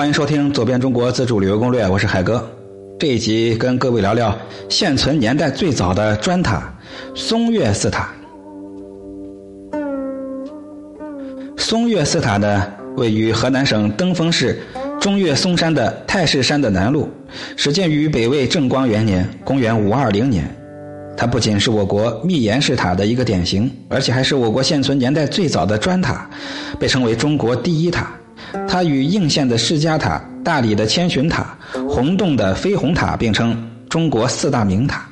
欢迎收听《走遍中国自助旅游攻略》，我是海哥。这一集跟各位聊聊现存年代最早的砖塔——松岳寺塔。松岳寺塔呢，位于河南省登封市中岳嵩山的太室山的南麓，始建于北魏正光元年（公元520年）。它不仅是我国密檐式塔的一个典型，而且还是我国现存年代最早的砖塔，被称为中国第一塔。它与应县的释迦塔、大理的千寻塔、洪洞的飞虹塔并称中国四大名塔。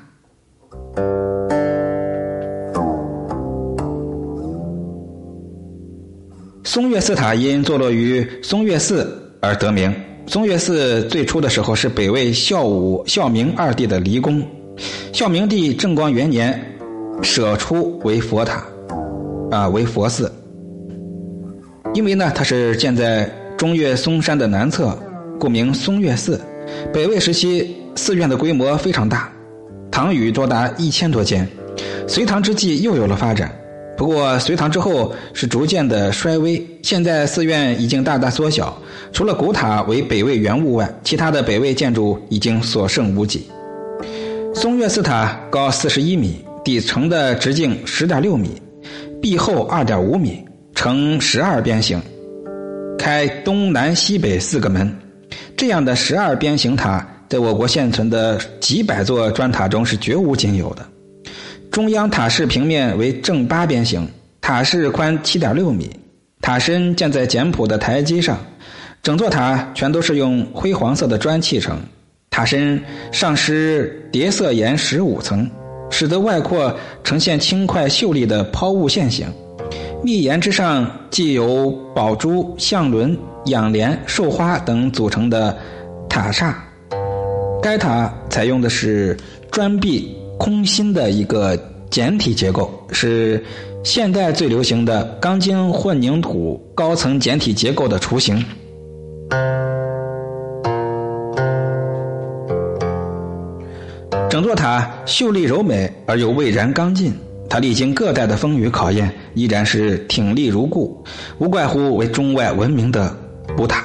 松岳寺塔因坐落于松岳寺而得名。松岳寺最初的时候是北魏孝武、孝明二帝的离宫，孝明帝正光元年舍出为佛塔，啊，为佛寺。因为呢，它是建在中岳嵩山的南侧，故名嵩岳寺。北魏时期，寺院的规模非常大，堂宇多达一千多间。隋唐之际又有了发展，不过隋唐之后是逐渐的衰微。现在寺院已经大大缩小，除了古塔为北魏原物外，其他的北魏建筑已经所剩无几。嵩岳寺塔高四十一米，底层的直径十点六米，壁厚二点五米。呈十二边形，开东南西北四个门，这样的十二边形塔，在我国现存的几百座砖塔中是绝无仅有的。中央塔室平面为正八边形，塔室宽七点六米，塔身建在简朴的台基上，整座塔全都是用灰黄色的砖砌成，塔身上施叠色岩十五层，使得外廓呈现轻快秀丽的抛物线形。密檐之上，既有宝珠、象轮、仰莲、寿花等组成的塔刹。该塔采用的是砖壁空心的一个简体结构，是现代最流行的钢筋混凝土高层简体结构的雏形。整座塔秀丽柔美而又蔚然刚劲。它历经各代的风雨考验，依然是挺立如故，无怪乎为中外闻名的古塔。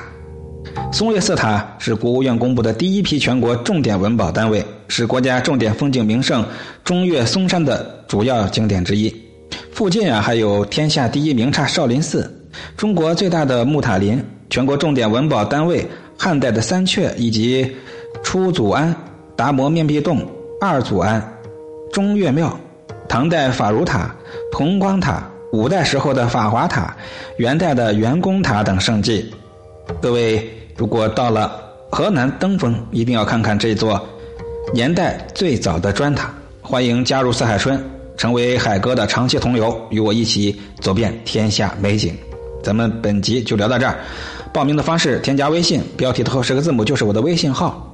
松岳寺塔是国务院公布的第一批全国重点文保单位，是国家重点风景名胜中岳嵩山的主要景点之一。附近啊，还有天下第一名刹少林寺、中国最大的木塔林、全国重点文保单位汉代的三阙，以及初祖庵、达摩面壁洞、二祖庵、中岳庙。唐代法如塔、同光塔，五代时候的法华塔，元代的圆宫塔等圣迹。各位如果到了河南登封，一定要看看这座年代最早的砖塔。欢迎加入四海春，成为海哥的长期同游，与我一起走遍天下美景。咱们本集就聊到这儿。报名的方式：添加微信，标题的后十个字母就是我的微信号。